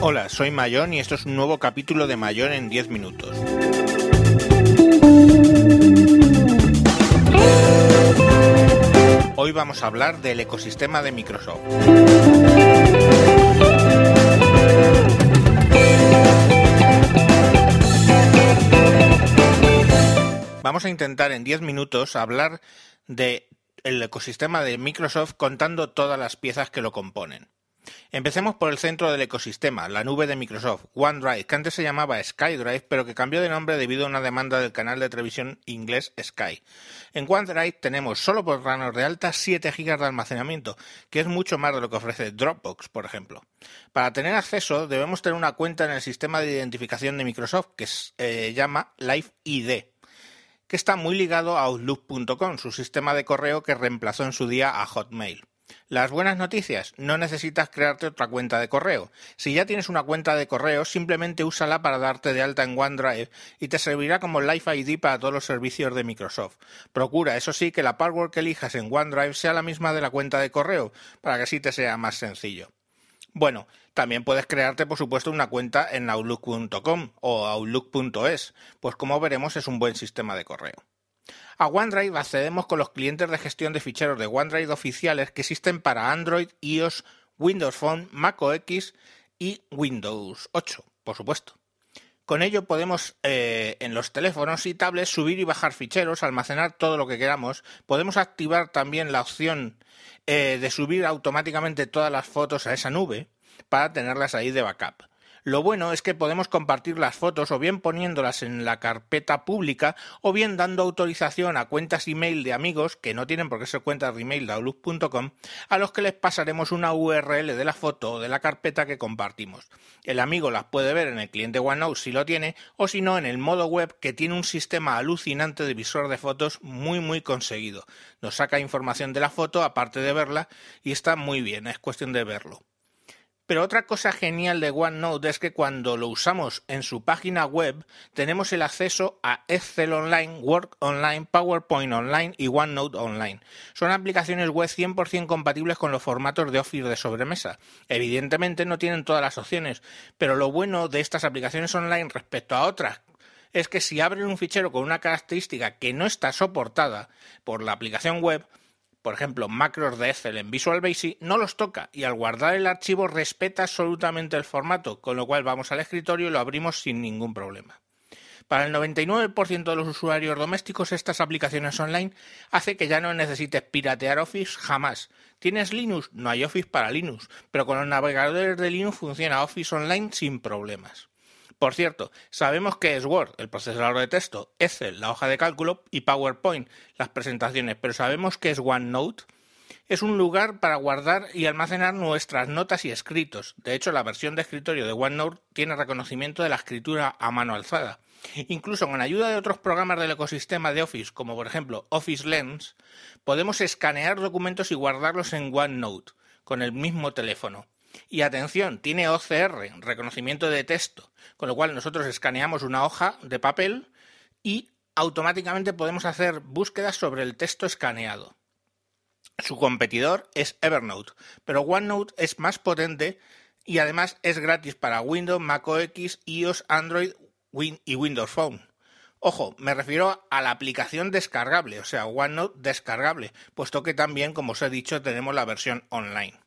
Hola, soy Mayón y esto es un nuevo capítulo de Mayón en 10 minutos. Hoy vamos a hablar del ecosistema de Microsoft. Vamos a intentar en 10 minutos hablar del ecosistema de Microsoft contando todas las piezas que lo componen. Empecemos por el centro del ecosistema, la nube de Microsoft, OneDrive, que antes se llamaba SkyDrive, pero que cambió de nombre debido a una demanda del canal de televisión inglés Sky. En OneDrive tenemos solo por ranos de alta 7 GB de almacenamiento, que es mucho más de lo que ofrece Dropbox, por ejemplo. Para tener acceso debemos tener una cuenta en el sistema de identificación de Microsoft que se eh, llama Live ID que está muy ligado a Outlook.com, su sistema de correo que reemplazó en su día a Hotmail. Las buenas noticias, no necesitas crearte otra cuenta de correo. Si ya tienes una cuenta de correo, simplemente úsala para darte de alta en OneDrive y te servirá como Live ID para todos los servicios de Microsoft. Procura, eso sí, que la password que elijas en OneDrive sea la misma de la cuenta de correo, para que así te sea más sencillo. Bueno, también puedes crearte, por supuesto, una cuenta en Outlook.com o Outlook.es, pues como veremos es un buen sistema de correo. A OneDrive accedemos con los clientes de gestión de ficheros de OneDrive oficiales que existen para Android, iOS, Windows Phone, Mac OS y Windows 8, por supuesto. Con ello podemos eh, en los teléfonos y tablets subir y bajar ficheros, almacenar todo lo que queramos. Podemos activar también la opción eh, de subir automáticamente todas las fotos a esa nube para tenerlas ahí de backup. Lo bueno es que podemos compartir las fotos o bien poniéndolas en la carpeta pública o bien dando autorización a cuentas email de amigos que no tienen por qué ser cuentas de email de outlook.com a los que les pasaremos una URL de la foto o de la carpeta que compartimos. El amigo las puede ver en el cliente OneNote si lo tiene o si no en el modo web que tiene un sistema alucinante de visor de fotos muy muy conseguido. Nos saca información de la foto aparte de verla y está muy bien, es cuestión de verlo. Pero otra cosa genial de OneNote es que cuando lo usamos en su página web tenemos el acceso a Excel Online, Word Online, PowerPoint Online y OneNote Online. Son aplicaciones web 100% compatibles con los formatos de Office de sobremesa. Evidentemente no tienen todas las opciones, pero lo bueno de estas aplicaciones online respecto a otras es que si abren un fichero con una característica que no está soportada por la aplicación web, por ejemplo, macros de Excel en Visual Basic, no los toca y al guardar el archivo respeta absolutamente el formato, con lo cual vamos al escritorio y lo abrimos sin ningún problema. Para el 99% de los usuarios domésticos, estas aplicaciones online hace que ya no necesites piratear Office jamás. ¿Tienes Linux? No hay Office para Linux, pero con los navegadores de Linux funciona Office Online sin problemas. Por cierto, sabemos que es Word, el procesador de texto, Excel, la hoja de cálculo y PowerPoint, las presentaciones, pero sabemos que es OneNote. Es un lugar para guardar y almacenar nuestras notas y escritos. De hecho, la versión de escritorio de OneNote tiene reconocimiento de la escritura a mano alzada. Incluso con ayuda de otros programas del ecosistema de Office, como por ejemplo Office Lens, podemos escanear documentos y guardarlos en OneNote con el mismo teléfono. Y atención, tiene OCR, reconocimiento de texto, con lo cual nosotros escaneamos una hoja de papel y automáticamente podemos hacer búsquedas sobre el texto escaneado. Su competidor es Evernote, pero OneNote es más potente y además es gratis para Windows, Mac OS, iOS, Android y Windows Phone. Ojo, me refiero a la aplicación descargable, o sea, OneNote descargable, puesto que también, como os he dicho, tenemos la versión online.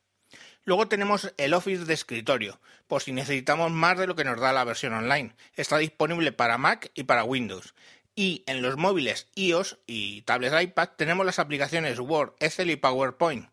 Luego tenemos el Office de escritorio, por si necesitamos más de lo que nos da la versión online. Está disponible para Mac y para Windows. Y en los móviles iOS y tablets iPad tenemos las aplicaciones Word, Excel y PowerPoint,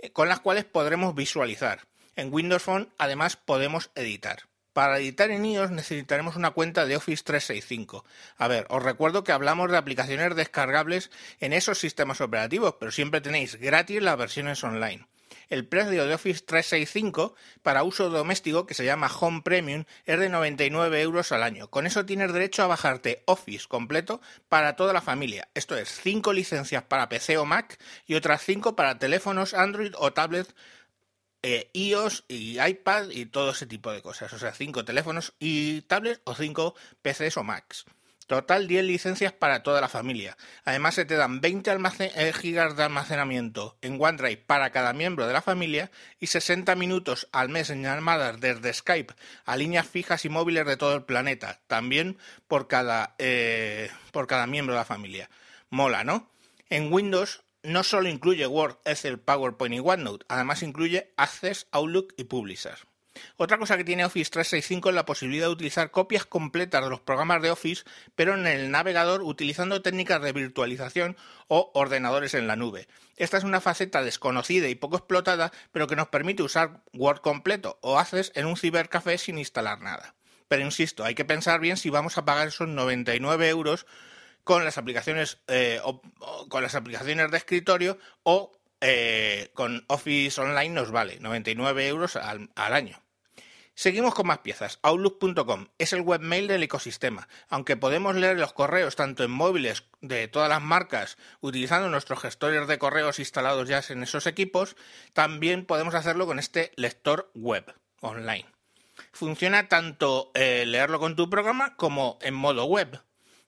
eh, con las cuales podremos visualizar. En Windows Phone además podemos editar. Para editar en iOS necesitaremos una cuenta de Office 365. A ver, os recuerdo que hablamos de aplicaciones descargables en esos sistemas operativos, pero siempre tenéis gratis las versiones online el precio de Office 365 para uso doméstico, que se llama Home Premium, es de 99 euros al año. Con eso tienes derecho a bajarte Office completo para toda la familia. Esto es 5 licencias para PC o Mac y otras 5 para teléfonos Android o tablets eh, iOS y iPad y todo ese tipo de cosas. O sea, 5 teléfonos y tablets o 5 PCs o Macs. Total 10 licencias para toda la familia. Además se te dan 20 eh, gigas de almacenamiento en OneDrive para cada miembro de la familia y 60 minutos al mes en llamadas desde Skype a líneas fijas y móviles de todo el planeta, también por cada, eh, por cada miembro de la familia. Mola, ¿no? En Windows no solo incluye Word, Excel, PowerPoint y OneNote, además incluye Access, Outlook y Publisher. Otra cosa que tiene Office 365 es la posibilidad de utilizar copias completas de los programas de Office, pero en el navegador utilizando técnicas de virtualización o ordenadores en la nube. Esta es una faceta desconocida y poco explotada, pero que nos permite usar Word completo o Access en un cibercafé sin instalar nada. Pero insisto, hay que pensar bien si vamos a pagar esos 99 euros con las aplicaciones eh, con las aplicaciones de escritorio o eh, con Office Online nos vale 99 euros al, año. Seguimos con más piezas. Outlook.com es el webmail del ecosistema. Aunque podemos leer los correos tanto en móviles de todas las marcas utilizando nuestros gestores de correos instalados ya en esos equipos, también podemos hacerlo con este lector web online. Funciona tanto eh, leerlo con tu programa como en modo web.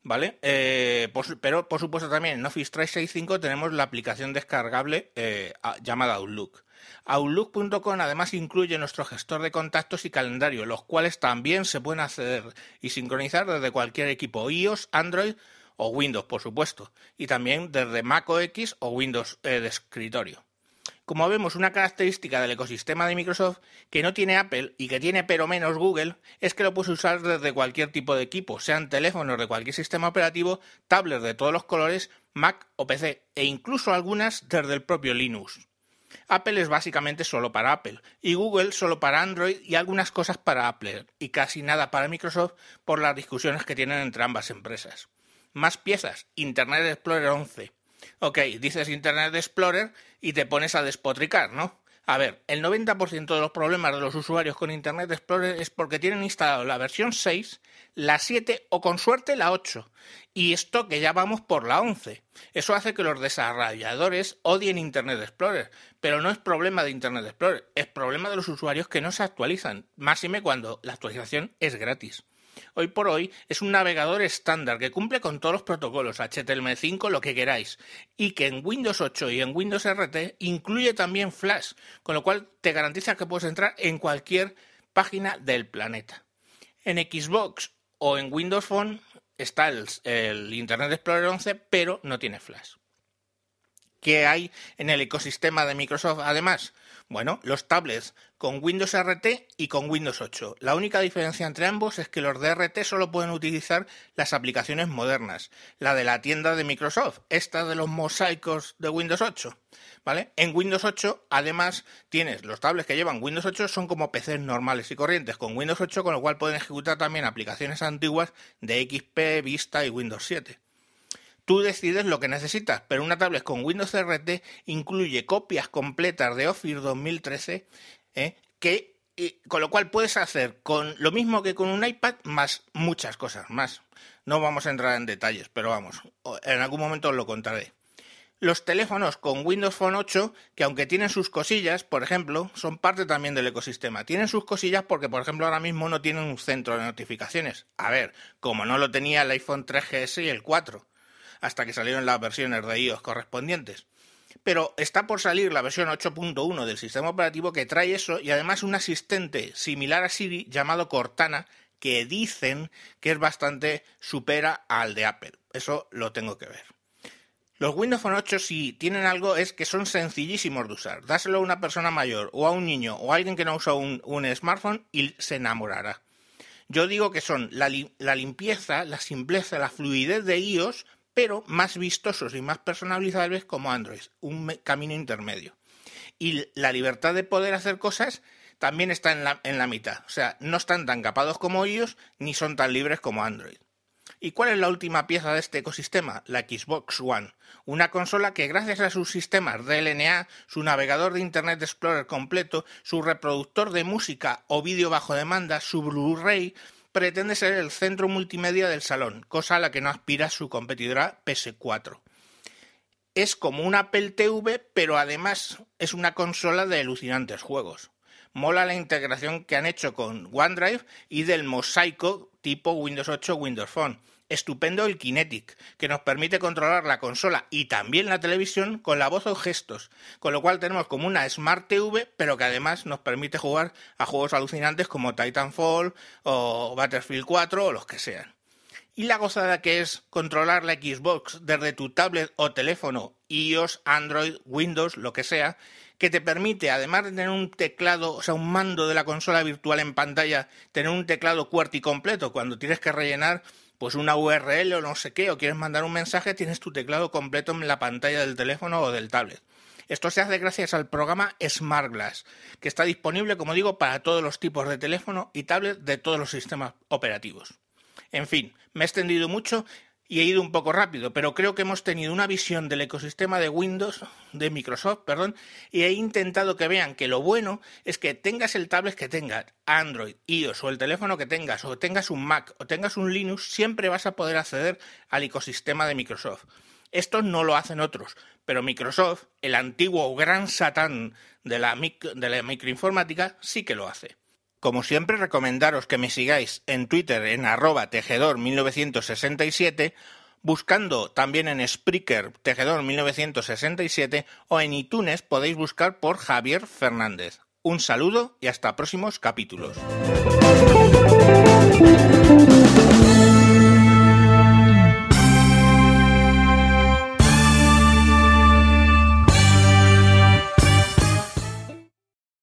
¿vale? Eh, pero por supuesto también en Office 365 tenemos la aplicación descargable eh, llamada Outlook. Outlook.com además incluye nuestro gestor de contactos y calendario, los cuales también se pueden acceder y sincronizar desde cualquier equipo iOS, Android o Windows, por supuesto, y también desde Mac OS o Windows eh, de escritorio. Como vemos, una característica del ecosistema de Microsoft que no tiene Apple y que tiene pero menos Google es que lo puedes usar desde cualquier tipo de equipo, sean teléfonos de cualquier sistema operativo, tablets de todos los colores, Mac o PC, e incluso algunas desde el propio Linux. Apple es básicamente solo para Apple y Google solo para Android y algunas cosas para Apple y casi nada para Microsoft por las discusiones que tienen entre ambas empresas. Más piezas, Internet Explorer 11. Ok, dices Internet Explorer y te pones a despotricar, ¿no? A ver, el 90% de los problemas de los usuarios con Internet Explorer es porque tienen instalado la versión 6, la 7 o con suerte la 8. Y esto que ya vamos por la 11. Eso hace que los desarrolladores odien Internet Explorer. Pero no es problema de Internet Explorer, es problema de los usuarios que no se actualizan. Máxime cuando la actualización es gratis hoy por hoy es un navegador estándar que cumple con todos los protocolos HTML5, lo que queráis, y que en Windows 8 y en Windows RT incluye también Flash, con lo cual te garantiza que puedes entrar en cualquier página del planeta. En Xbox o en Windows Phone está el, Internet Explorer 11, pero no tiene Flash. ¿Qué hay en el ecosistema de Microsoft además? Bueno, los tablets con Windows RT y con Windows 8. La única diferencia entre ambos es que los de RT solo pueden utilizar las aplicaciones modernas, la de la tienda de Microsoft, esta de los mosaicos de Windows 8. ¿Vale? En Windows 8, además, tienes los tablets que llevan Windows 8 son como PCs normales y corrientes con Windows 8, con lo cual pueden ejecutar también aplicaciones antiguas de XP, Vista y Windows 7. Tú decides lo que necesitas, pero una tablet con Windows RT incluye copias completas de Office 2013, ¿eh? que, con lo cual puedes hacer con lo mismo que con un iPad más muchas cosas más. No vamos a entrar en detalles, pero vamos, en algún momento os lo contaré. Los teléfonos con Windows Phone 8, que aunque tienen sus cosillas, por ejemplo, son parte también del ecosistema. Tienen sus cosillas porque, por ejemplo, ahora mismo no tienen un centro de notificaciones. A ver, como no lo tenía el iPhone 3GS y el 4 hasta que salieron las versiones de iOS correspondientes. Pero está por salir la versión 8.1 del sistema operativo que trae eso y además un asistente similar a Siri llamado Cortana que dicen que es bastante supera al de Apple. Eso lo tengo que ver. Los Windows Phone 8 si tienen algo es que son sencillísimos de usar. Dáselo a una persona mayor o a un niño o a alguien que no usa un, smartphone y se enamorará. Yo digo que son la, la limpieza, la simpleza, la fluidez de iOS pero más vistosos y más personalizables como Android, un camino intermedio. Y la libertad de poder hacer cosas también está en la, en la mitad. O sea, no están tan capados como ellos ni son tan libres como Android. ¿Y cuál es la última pieza de este ecosistema? La Xbox One, una consola que gracias a sus sistemas DLNA, su navegador de Internet Explorer completo, su reproductor de música o vídeo bajo demanda, su Blu-ray, pretende ser el centro multimedia del salón, cosa a la que no aspira su competidora PS4. Es como una Apple TV, pero además es una consola de alucinantes juegos. Mola la integración que han hecho con OneDrive y del mosaico tipo Windows 8 Windows Phone. Estupendo el Kinetic, que nos permite controlar la consola y también la televisión con la voz o gestos, con lo cual tenemos como una Smart TV, pero que además nos permite jugar a juegos alucinantes como Titanfall o Battlefield 4 o los que sean. Y la gozada que es controlar la Xbox desde tu tablet o teléfono, iOS, Android, Windows, lo que sea, que te permite, además de tener un teclado, o sea, un mando de la consola virtual en pantalla, tener un teclado QWERTY completo cuando tienes que rellenar pues una URL o no sé qué, o quieres mandar un mensaje, tienes tu teclado completo en la pantalla del teléfono o del tablet. Esto se hace gracias al programa Smart Glass, que está disponible, como digo, para todos los tipos de teléfono y tablet de todos los sistemas operativos. En fin, me he extendido mucho y he ido un poco rápido, pero creo que hemos tenido una visión del ecosistema de Windows, de Microsoft, perdón, y he intentado que vean que lo bueno es que tengas el tablet que tengas, Android, iOS o el teléfono que tengas, o tengas un Mac o tengas un Linux, siempre vas a poder acceder al ecosistema de Microsoft. Esto no lo hacen otros, pero Microsoft, el antiguo gran satán de la, de la microinformática, sí que lo hace. Como siempre, recomendaros que me sigáis en Twitter en arroba tejedor1967, buscando también en Spreaker tejedor1967 o en iTunes podéis buscar por Javier Fernández. Un saludo y hasta próximos capítulos.